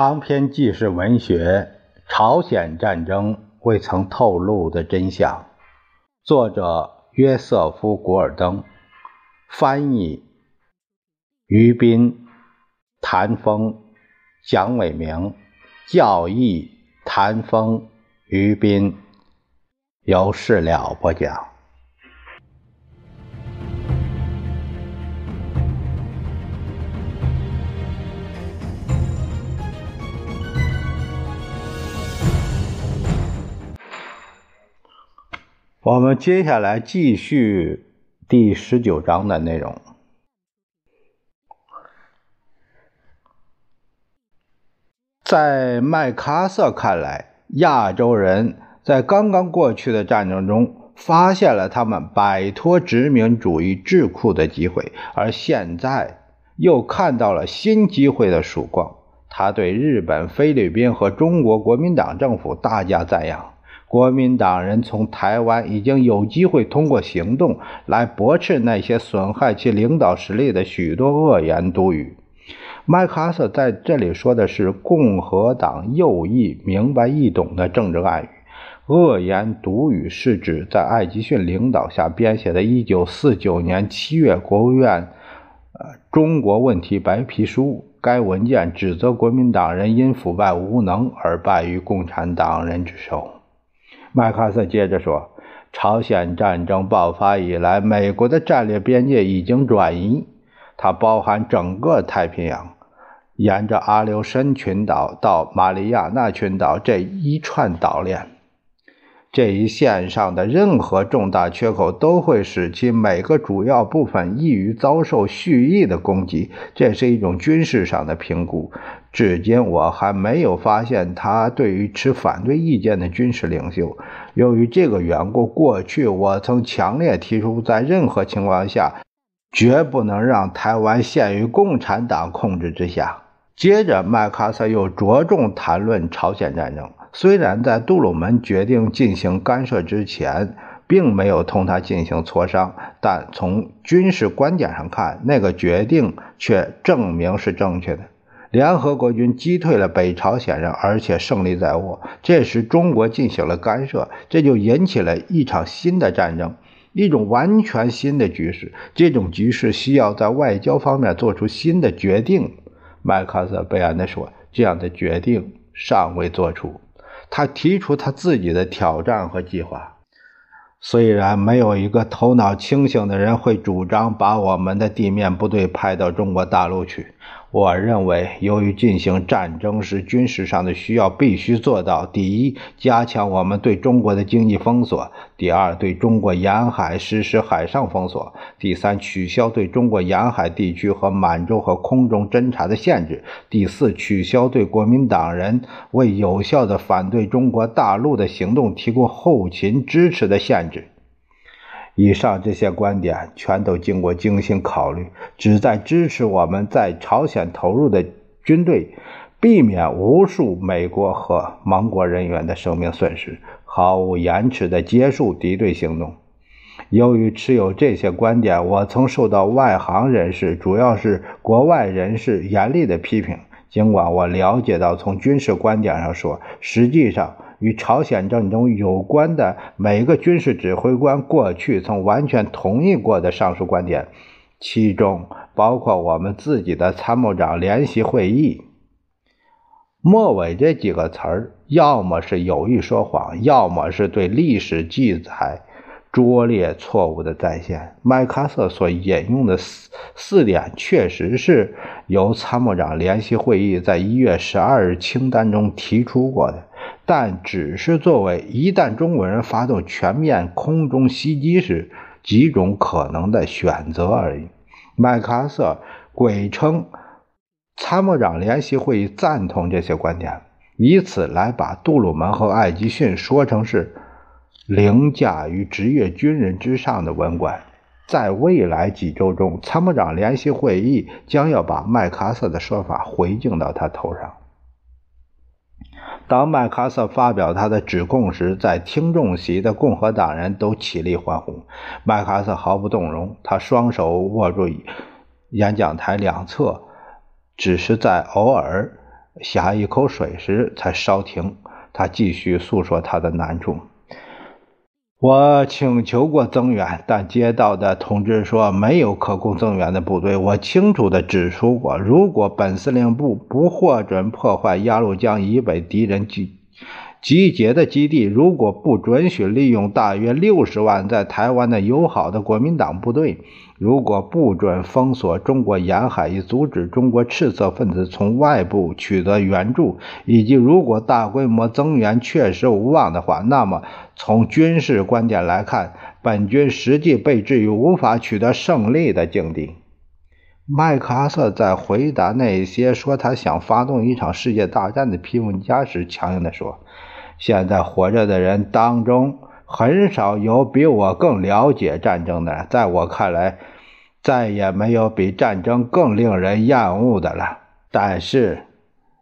长篇纪实文学《朝鲜战争未曾透露的真相》，作者约瑟夫·古尔登，翻译于斌、谭峰、蒋伟明，教义谭峰、于斌，由事了播讲。我们接下来继续第十九章的内容。在麦克阿瑟看来，亚洲人在刚刚过去的战争中发现了他们摆脱殖民主义桎梏的机会，而现在又看到了新机会的曙光。他对日本、菲律宾和中国国民党政府大加赞扬。国民党人从台湾已经有机会通过行动来驳斥那些损害其领导实力的许多恶言毒语。麦克阿瑟在这里说的是共和党右翼明白易懂的政治暗语。恶言毒语是指在艾吉逊领导下编写的1949年7月国务院呃中国问题白皮书。该文件指责国民党人因腐败无能而败于共产党人之手。麦克阿瑟接着说：“朝鲜战争爆发以来，美国的战略边界已经转移，它包含整个太平洋，沿着阿留申群岛到马里亚纳群岛这一串岛链。这一线上的任何重大缺口都会使其每个主要部分易于遭受蓄意的攻击。这是一种军事上的评估。”至今我还没有发现他对于持反对意见的军事领袖。由于这个缘故，过去我曾强烈提出，在任何情况下绝不能让台湾陷于共产党控制之下。接着，麦克阿瑟又着重谈论朝鲜战争。虽然在杜鲁门决定进行干涉之前，并没有同他进行磋商，但从军事观点上看，那个决定却证明是正确的。联合国军击退了北朝鲜人，而且胜利在握。这时，中国进行了干涉，这就引起了一场新的战争，一种完全新的局势。这种局势需要在外交方面做出新的决定。麦克阿瑟悲哀地说：“这样的决定尚未做出。”他提出他自己的挑战和计划。虽然没有一个头脑清醒的人会主张把我们的地面部队派到中国大陆去。我认为，由于进行战争是军事上的需要，必须做到：第一，加强我们对中国的经济封锁；第二，对中国沿海实施海上封锁；第三，取消对中国沿海地区和满洲和空中侦察的限制；第四，取消对国民党人为有效的反对中国大陆的行动提供后勤支持的限制。以上这些观点全都经过精心考虑，旨在支持我们在朝鲜投入的军队，避免无数美国和盟国人员的生命损失，毫无延迟地结束敌对行动。由于持有这些观点，我曾受到外行人士，主要是国外人士严厉的批评。尽管我了解到，从军事观点上说，实际上。与朝鲜战争有关的每个军事指挥官过去曾完全同意过的上述观点，其中包括我们自己的参谋长联席会议。末尾这几个词儿，要么是有意说谎，要么是对历史记载拙劣错误的再现。麦克阿瑟所引用的四四点，确实是由参谋长联席会议在一月十二日清单中提出过的。但只是作为一旦中国人发动全面空中袭击时几种可能的选择而已。麦克阿瑟鬼称参谋长联席会议赞同这些观点，以此来把杜鲁门和艾吉逊说成是凌驾于职业军人之上的文官。在未来几周中，参谋长联席会议将要把麦克阿瑟的说法回敬到他头上。当麦克阿瑟发表他的指控时，在听众席的共和党人都起立欢呼。麦克阿瑟毫不动容，他双手握住演讲台两侧，只是在偶尔下一口水时才稍停。他继续诉说他的难处。我请求过增援，但接到的通知说没有可供增援的部队。我清楚地指出过，如果本司令部不获准破坏鸭绿江以北敌人集集结的基地，如果不准许利用大约六十万在台湾的友好的国民党部队。如果不准封锁中国沿海以阻止中国赤色分子从外部取得援助，以及如果大规模增援确实无望的话，那么从军事观点来看，本军实际被置于无法取得胜利的境地。麦克阿瑟在回答那些说他想发动一场世界大战的批评家时，强硬地说：“现在活着的人当中。”很少有比我更了解战争的，在我看来，再也没有比战争更令人厌恶的了。但是，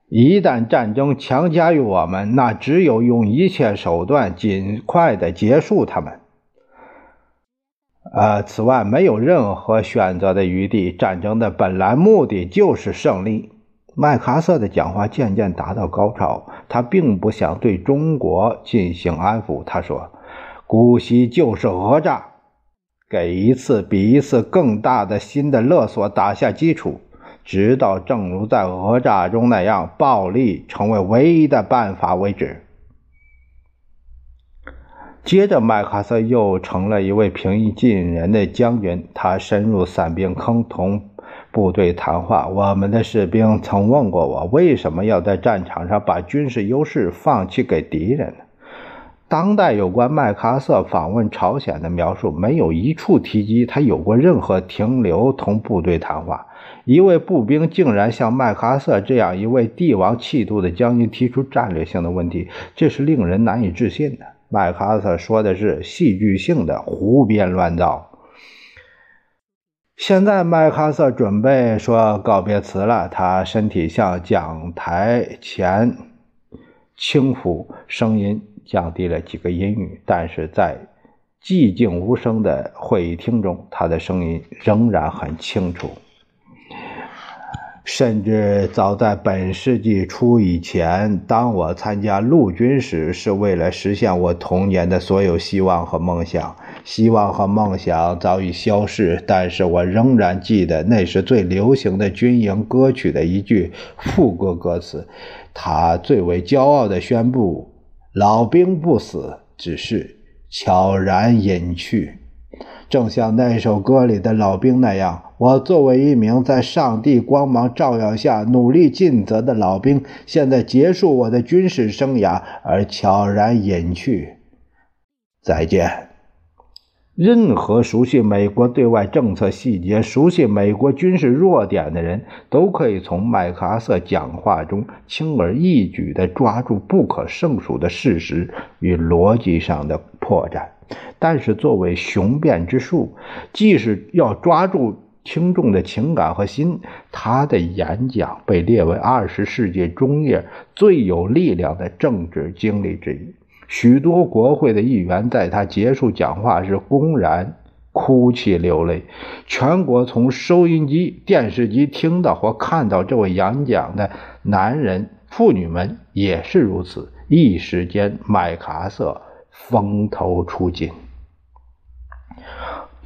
一旦战争强加于我们，那只有用一切手段尽快的结束他们。呃，此外没有任何选择的余地。战争的本来目的就是胜利。麦克阿瑟的讲话渐渐达到高潮，他并不想对中国进行安抚。他说。姑息就是讹诈，给一次比一次更大的新的勒索打下基础，直到正如在讹诈中那样，暴力成为唯一的办法为止。接着，麦克阿瑟又成了一位平易近人的将军。他深入散兵坑，同部队谈话。我们的士兵曾问过我，为什么要在战场上把军事优势放弃给敌人呢？当代有关麦克阿瑟访问朝鲜的描述，没有一处提及他有过任何停留同部队谈话。一位步兵竟然向麦克阿瑟这样一位帝王气度的将军提出战略性的问题，这是令人难以置信的。麦克阿瑟说的是戏剧性的胡编乱造。现在麦克阿瑟准备说告别词了，他身体向讲台前轻抚，声音。降低了几个音域，但是在寂静无声的会议厅中，他的声音仍然很清楚。甚至早在本世纪初以前，当我参加陆军时，是为了实现我童年的所有希望和梦想。希望和梦想早已消逝，但是我仍然记得那是最流行的军营歌曲的一句副歌歌词。他最为骄傲地宣布。老兵不死，只是悄然隐去，正像那首歌里的老兵那样。我作为一名在上帝光芒照耀下努力尽责的老兵，现在结束我的军事生涯，而悄然隐去。再见。任何熟悉美国对外政策细节、熟悉美国军事弱点的人，都可以从麦克阿瑟讲话中轻而易举地抓住不可胜数的事实与逻辑上的破绽。但是，作为雄辩之术，即使要抓住听众的情感和心，他的演讲被列为二十世纪中叶最有力量的政治经历之一。许多国会的议员在他结束讲话时公然哭泣流泪。全国从收音机、电视机听到或看到这位演讲的男人、妇女们也是如此。一时间，麦克阿瑟风头出尽。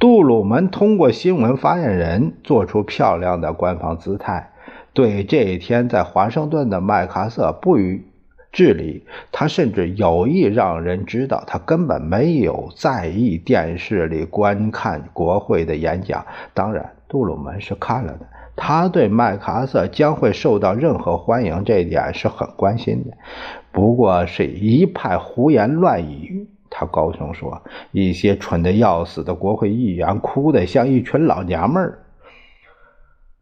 杜鲁门通过新闻发言人做出漂亮的官方姿态，对这一天在华盛顿的麦克阿瑟不予。治理他，甚至有意让人知道他根本没有在意电视里观看国会的演讲。当然，杜鲁门是看了的。他对麦克阿瑟将会受到任何欢迎这一点是很关心的。不过是一派胡言乱语。他高声说：“一些蠢的要死的国会议员哭得像一群老娘们儿。”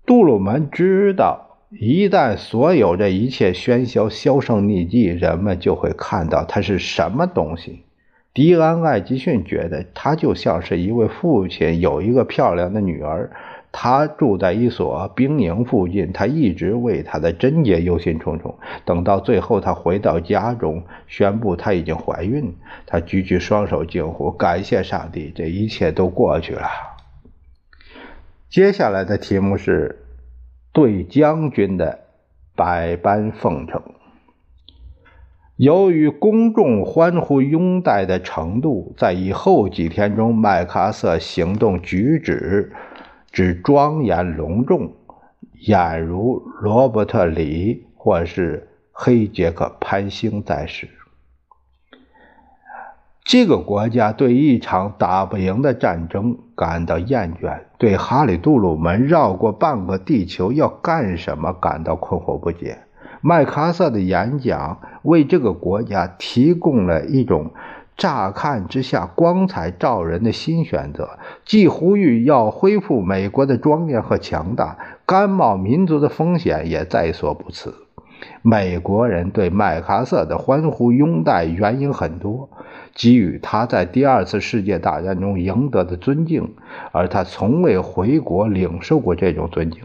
杜鲁门知道。一旦所有这一切喧嚣销声匿迹，人们就会看到他是什么东西。迪安·艾吉逊觉得他就像是一位父亲有一个漂亮的女儿，他住在一所兵营附近，他一直为他的贞洁忧心忡忡。等到最后，他回到家中，宣布他已经怀孕，他举起双手惊呼：“感谢上帝，这一切都过去了。”接下来的题目是。对将军的百般奉承。由于公众欢呼拥戴的程度，在以后几天中，麦克阿瑟行动举止只庄严隆重，俨如罗伯特·里或是黑杰克·潘兴在世。这个国家对一场打不赢的战争感到厌倦，对哈里·杜鲁门绕过半个地球要干什么感到困惑不解。麦克阿瑟的演讲为这个国家提供了一种乍看之下光彩照人的新选择，既呼吁要恢复美国的庄严和强大，甘冒民族的风险也在所不辞。美国人对麦克阿瑟的欢呼拥戴原因很多，给予他在第二次世界大战中赢得的尊敬，而他从未回国领受过这种尊敬。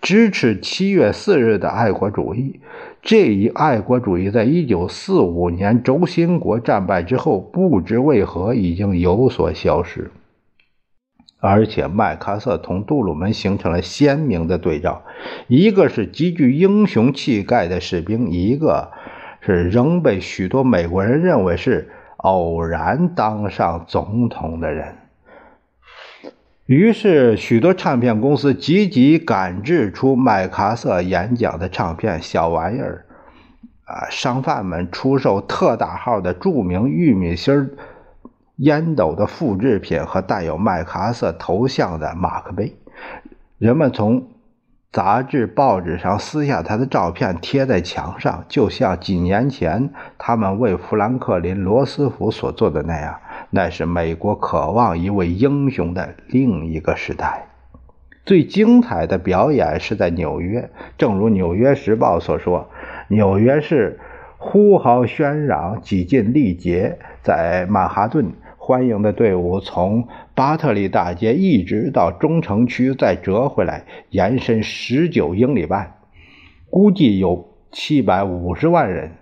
支持七月四日的爱国主义，这一爱国主义在一九四五年轴心国战败之后，不知为何已经有所消失。而且麦克阿瑟同杜鲁门形成了鲜明的对照：一个是极具英雄气概的士兵，一个是仍被许多美国人认为是偶然当上总统的人。于是，许多唱片公司积极赶制出麦卡瑟演讲的唱片，小玩意儿。啊，商贩们出售特大号的著名玉米芯烟斗的复制品和带有麦卡瑟头像的马克杯。人们从杂志、报纸上撕下他的照片，贴在墙上，就像几年前他们为富兰克林·罗斯福所做的那样。那是美国渴望一位英雄的另一个时代。最精彩的表演是在纽约，正如《纽约时报》所说：“纽约市呼号喧嚷，几近力竭。在曼哈顿，欢迎的队伍从巴特利大街一直到中城区，再折回来，延伸十九英里半，估计有七百五十万人。”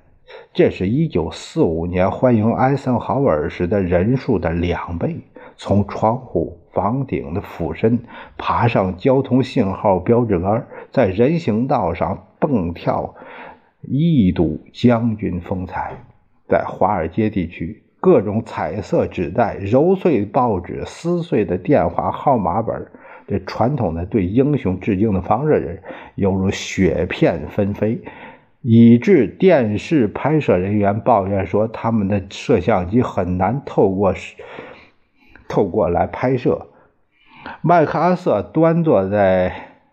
这是一九四五年欢迎艾森豪威尔时的人数的两倍。从窗户、房顶的俯身爬上交通信号标志杆，在人行道上蹦跳，一睹将军风采。在华尔街地区，各种彩色纸袋、揉碎报纸、撕碎的电话号码本，这传统的对英雄致敬的方式，犹如雪片纷飞。以致电视拍摄人员抱怨说，他们的摄像机很难透过透过来拍摄。麦克阿瑟端坐在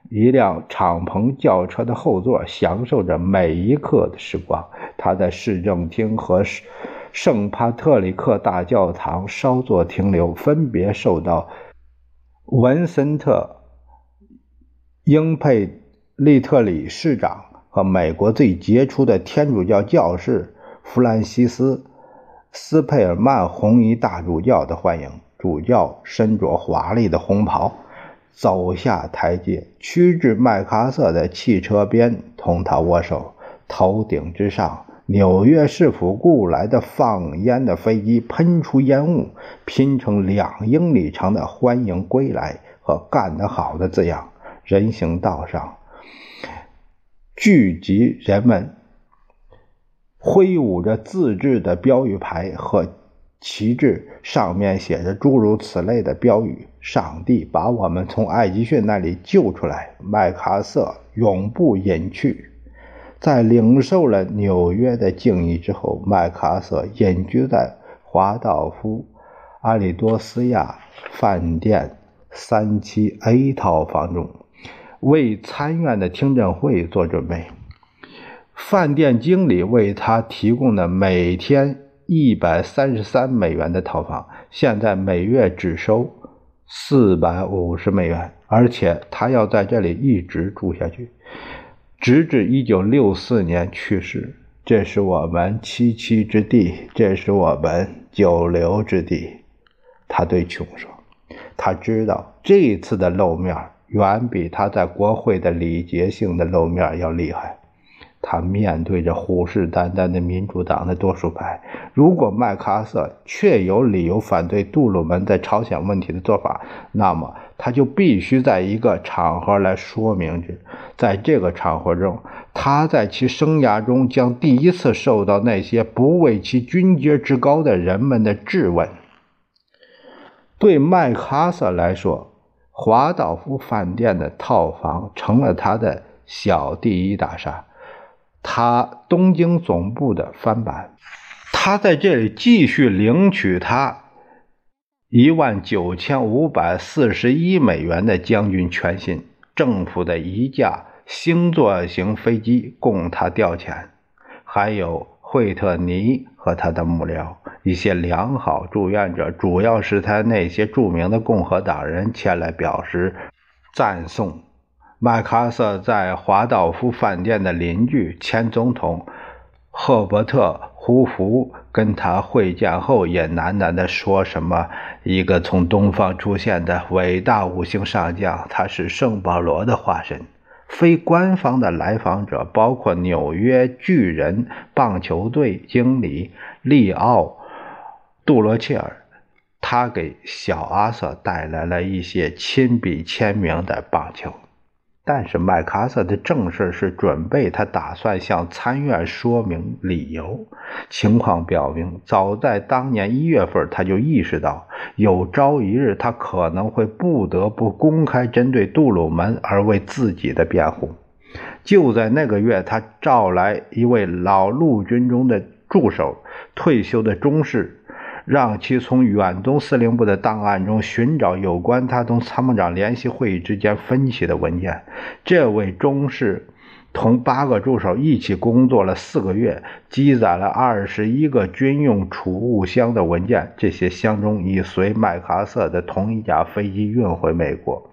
一辆敞篷轿车的后座，享受着每一刻的时光。他在市政厅和圣帕特里克大教堂稍作停留，分别受到文森特·英佩利特里市长。和美国最杰出的天主教教士弗兰西斯·斯佩尔曼红衣大主教的欢迎。主教身着华丽的红袍，走下台阶，趋至麦克阿瑟的汽车边，同他握手。头顶之上，纽约市府雇来的放烟的飞机喷出烟雾，拼成两英里长的“欢迎归来”和“干得好”的字样。人行道上。聚集人们挥舞着自制的标语牌和旗帜，上面写着诸如此类的标语：“上帝把我们从艾吉逊那里救出来，麦克瑟永不隐去。”在领受了纽约的敬意之后，麦克阿瑟隐居在华道夫阿里多斯亚饭店三期 A 套房中。为参院的听证会做准备，饭店经理为他提供的每天一百三十三美元的套房，现在每月只收四百五十美元，而且他要在这里一直住下去，直至一九六四年去世。这是我们栖息之地，这是我们久留之地。他对琼说：“他知道这次的露面。”远比他在国会的礼节性的露面要厉害。他面对着虎视眈眈的民主党的多数派，如果麦克阿瑟确有理由反对杜鲁门在朝鲜问题的做法，那么他就必须在一个场合来说明之。在这个场合中，他在其生涯中将第一次受到那些不为其军阶之高的人们的质问。对麦克阿瑟来说，华道夫饭店的套房成了他的小第一大厦。他东京总部的翻版，他在这里继续领取他一万九千五百四十一美元的将军全信，政府的一架星座型飞机供他调遣，还有惠特尼和他的幕僚，一些良好祝愿者，主要是他那些著名的共和党人前来表示赞颂。麦克阿瑟在华道夫饭店的邻居前总统赫伯特·胡佛跟他会见后，也喃喃地说：“什么？一个从东方出现的伟大五星上将，他是圣保罗的化身。”非官方的来访者包括纽约巨人棒球队经理利奥·杜罗切尔，他给小阿瑟带来了一些亲笔签名的棒球。但是麦克阿瑟的正事是准备，他打算向参院说明理由。情况表明，早在当年一月份，他就意识到有朝一日他可能会不得不公开针对杜鲁门而为自己的辩护。就在那个月，他召来一位老陆军中的助手，退休的中士。让其从远东司令部的档案中寻找有关他同参谋长联席会议之间分歧的文件。这位中士同八个助手一起工作了四个月，积攒了二十一个军用储物箱的文件。这些箱中已随麦克阿瑟的同一架飞机运回美国，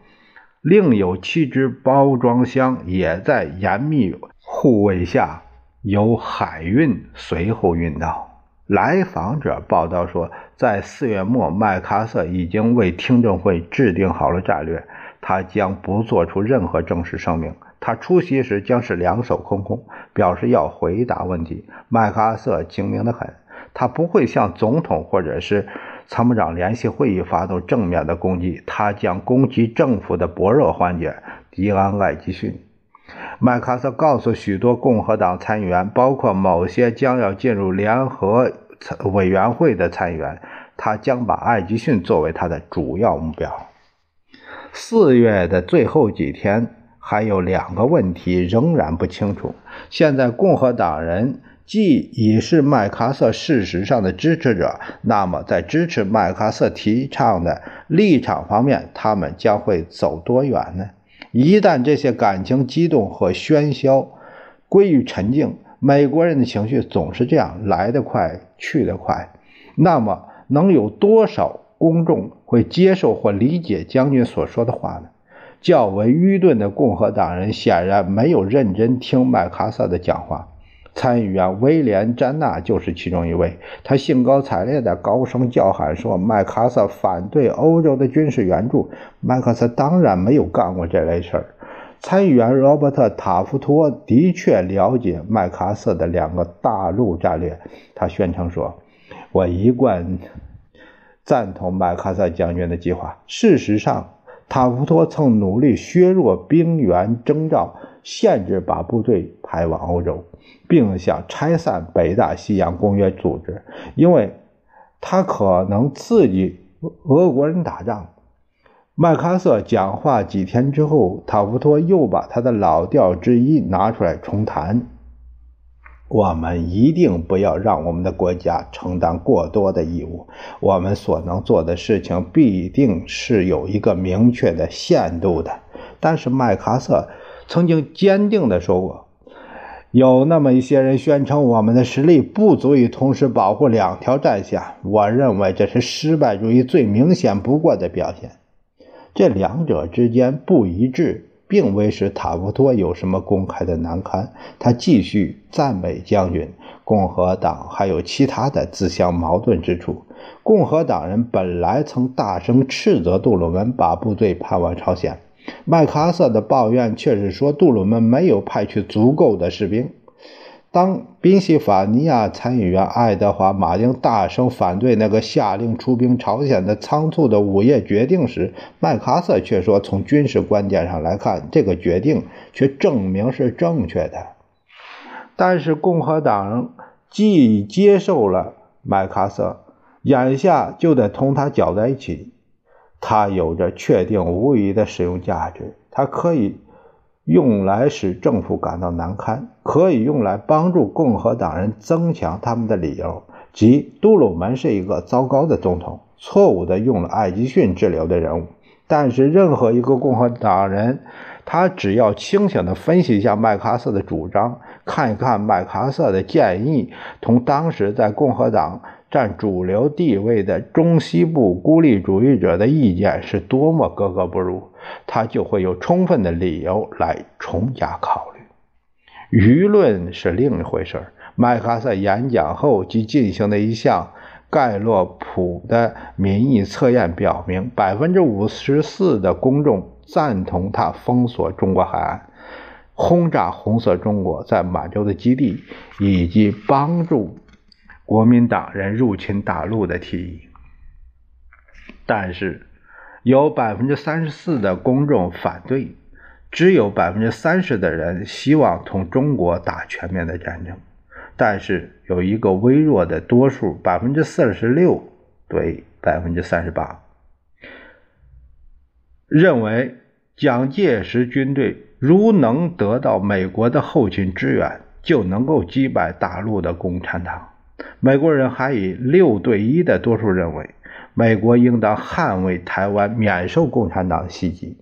另有七只包装箱也在严密护卫下由海运随后运到。来访者报道说，在四月末，麦克阿瑟已经为听证会制定好了战略。他将不做出任何正式声明。他出席时将是两手空空，表示要回答问题。麦克阿瑟精明得很，他不会向总统或者是参谋长联席会议发动正面的攻击。他将攻击政府的薄弱环节——迪安·艾吉逊。麦克阿瑟告诉许多共和党参议员，包括某些将要进入联合委员会的参议员，他将把艾吉逊作为他的主要目标。四月的最后几天，还有两个问题仍然不清楚。现在，共和党人既已是麦克阿瑟事实上的支持者，那么在支持麦克阿瑟提倡的立场方面，他们将会走多远呢？一旦这些感情激动和喧嚣归于沉静，美国人的情绪总是这样来得快去得快。那么，能有多少公众会接受或理解将军所说的话呢？较为愚钝的共和党人显然没有认真听麦克阿瑟的讲话。参议员威廉·詹纳就是其中一位。他兴高采烈地高声叫喊说：“麦克阿瑟反对欧洲的军事援助。”麦克阿瑟当然没有干过这类事儿。参议员罗伯特·塔夫托的确了解麦克阿瑟的两个大陆战略。他宣称说：“我一贯赞同麦克阿瑟将军的计划。”事实上，塔夫托曾努力削弱兵员征召，限制把部队派往欧洲。并想拆散北大西洋公约组织，因为他可能刺激俄国人打仗。麦克阿瑟讲话几天之后，塔夫托又把他的老调之一拿出来重谈：“我们一定不要让我们的国家承担过多的义务。我们所能做的事情必定是有一个明确的限度的。”但是麦克阿瑟曾经坚定地说过。有那么一些人宣称，我们的实力不足以同时保护两条战线。我认为这是失败主义最明显不过的表现。这两者之间不一致，并未使塔夫托有什么公开的难堪。他继续赞美将军。共和党还有其他的自相矛盾之处。共和党人本来曾大声斥责杜鲁门把部队派往朝鲜。麦克阿瑟的抱怨却是说，杜鲁门没有派去足够的士兵。当宾夕法尼亚参议员爱德华·马丁大声反对那个下令出兵朝鲜的仓促的午夜决定时，麦克阿瑟却说：“从军事观点上来看，这个决定却证明是正确的。”但是共和党既接受了麦克阿瑟，眼下就得同他搅在一起。它有着确定无疑的使用价值，它可以。用来使政府感到难堪，可以用来帮助共和党人增强他们的理由，即杜鲁门是一个糟糕的总统，错误地用了艾吉逊治疗的人物。但是，任何一个共和党人，他只要清醒地分析一下麦克阿瑟的主张，看一看麦克阿瑟的建议同当时在共和党。占主流地位的中西部孤立主义者的意见是多么格格不入，他就会有充分的理由来重加考虑。舆论是另一回事麦克阿瑟演讲后即进行的一项盖洛普的民意测验表明，百分之五十四的公众赞同他封锁中国海岸、轰炸红色中国在满洲的基地，以及帮助。国民党人入侵大陆的提议，但是有百分之三十四的公众反对，只有百分之三十的人希望同中国打全面的战争，但是有一个微弱的多数，百分之四十六对百分之三十八，认为蒋介石军队如能得到美国的后勤支援，就能够击败大陆的共产党。美国人还以六对一的多数认为，美国应当捍卫台湾免受共产党袭击。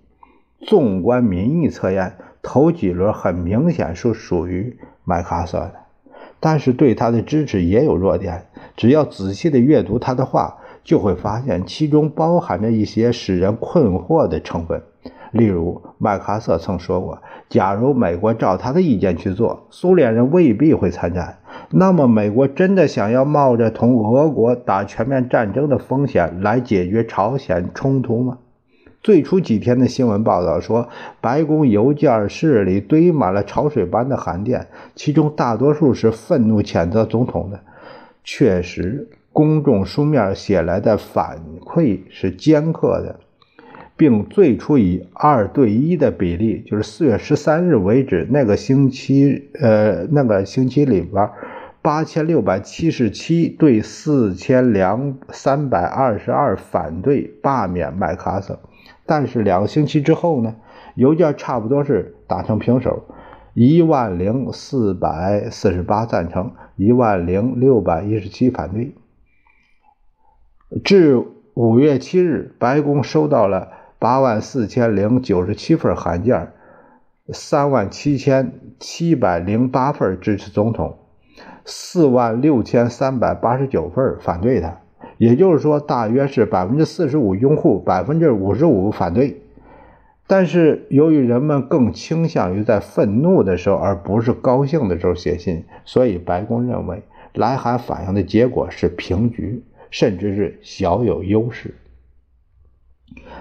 纵观民意测验，头几轮很明显是属于麦克阿瑟的，但是对他的支持也有弱点。只要仔细的阅读他的话，就会发现其中包含着一些使人困惑的成分。例如，麦克阿瑟曾说过：“假如美国照他的意见去做，苏联人未必会参战。”那么，美国真的想要冒着同俄国打全面战争的风险来解决朝鲜冲突吗？最初几天的新闻报道说，白宫邮件室里堆满了潮水般的函电，其中大多数是愤怒谴责总统的。确实，公众书面写来的反馈是尖刻的。并最初以二对一的比例，就是四月十三日为止，那个星期，呃，那个星期里边，八千六百七十七对四千两三百二十二反对罢免麦克阿瑟。但是两个星期之后呢，邮件差不多是打成平手，一万零四百四十八赞成，一万零六百一十七反对。至五月七日，白宫收到了。八万四千零九十七份函件，三万七千七百零八份支持总统，四万六千三百八十九份反对他。也就是说，大约是百分之四十五拥护，百分之五十五反对。但是，由于人们更倾向于在愤怒的时候，而不是高兴的时候写信，所以白宫认为来函反映的结果是平局，甚至是小有优势。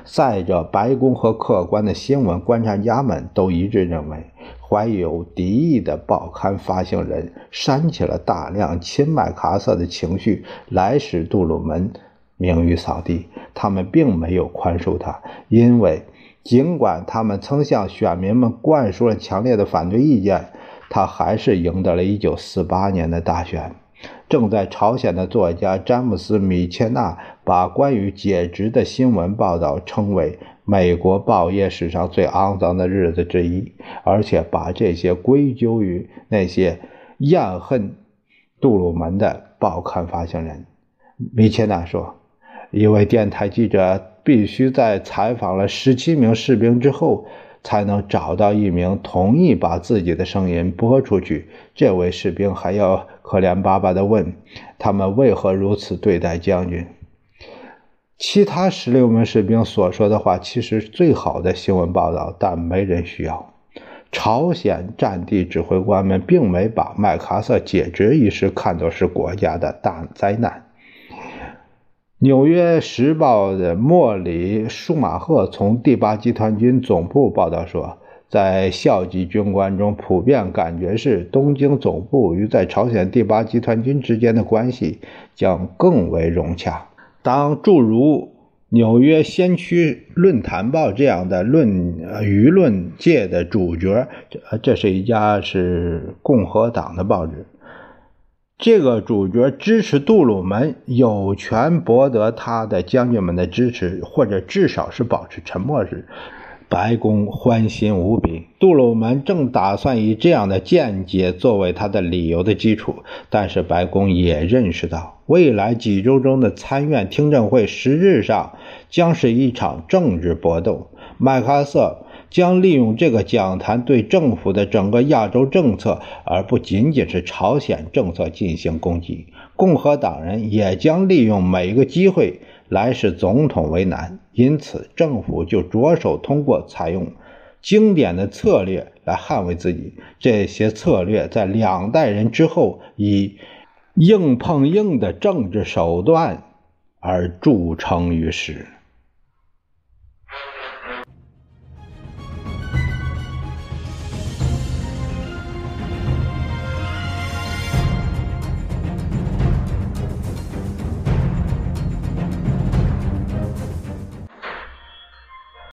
再者，白宫和客观的新闻观察家们都一致认为，怀有敌意的报刊发行人煽起了大量亲麦卡瑟的情绪，来使杜鲁门名誉扫地。他们并没有宽恕他，因为尽管他们曾向选民们灌输了强烈的反对意见，他还是赢得了1948年的大选。正在朝鲜的作家詹姆斯·米切纳把关于解职的新闻报道称为美国报业史上最肮脏的日子之一，而且把这些归咎于那些厌恨杜鲁门的报刊发行人。米切纳说：“一位电台记者必须在采访了十七名士兵之后。”才能找到一名同意把自己的声音播出去。这位士兵还要可怜巴巴地问：“他们为何如此对待将军？”其他十六名士兵所说的话其实最好的新闻报道，但没人需要。朝鲜战地指挥官们并没把麦克阿瑟解职一事看作是国家的大灾难。《纽约时报》的莫里·舒马赫从第八集团军总部报道说，在校级军官中普遍感觉是，东京总部与在朝鲜第八集团军之间的关系将更为融洽。当诸如《纽约先驱论坛报》这样的论舆论界的主角，这这是一家是共和党的报纸。这个主角支持杜鲁门，有权博得他的将军们的支持，或者至少是保持沉默时，白宫欢欣无比。杜鲁门正打算以这样的见解作为他的理由的基础，但是白宫也认识到，未来几周中的参院听证会实质上将是一场政治搏斗。麦克阿瑟。将利用这个讲坛对政府的整个亚洲政策，而不仅仅是朝鲜政策进行攻击。共和党人也将利用每一个机会来使总统为难，因此政府就着手通过采用经典的策略来捍卫自己。这些策略在两代人之后以硬碰硬的政治手段而著称于世。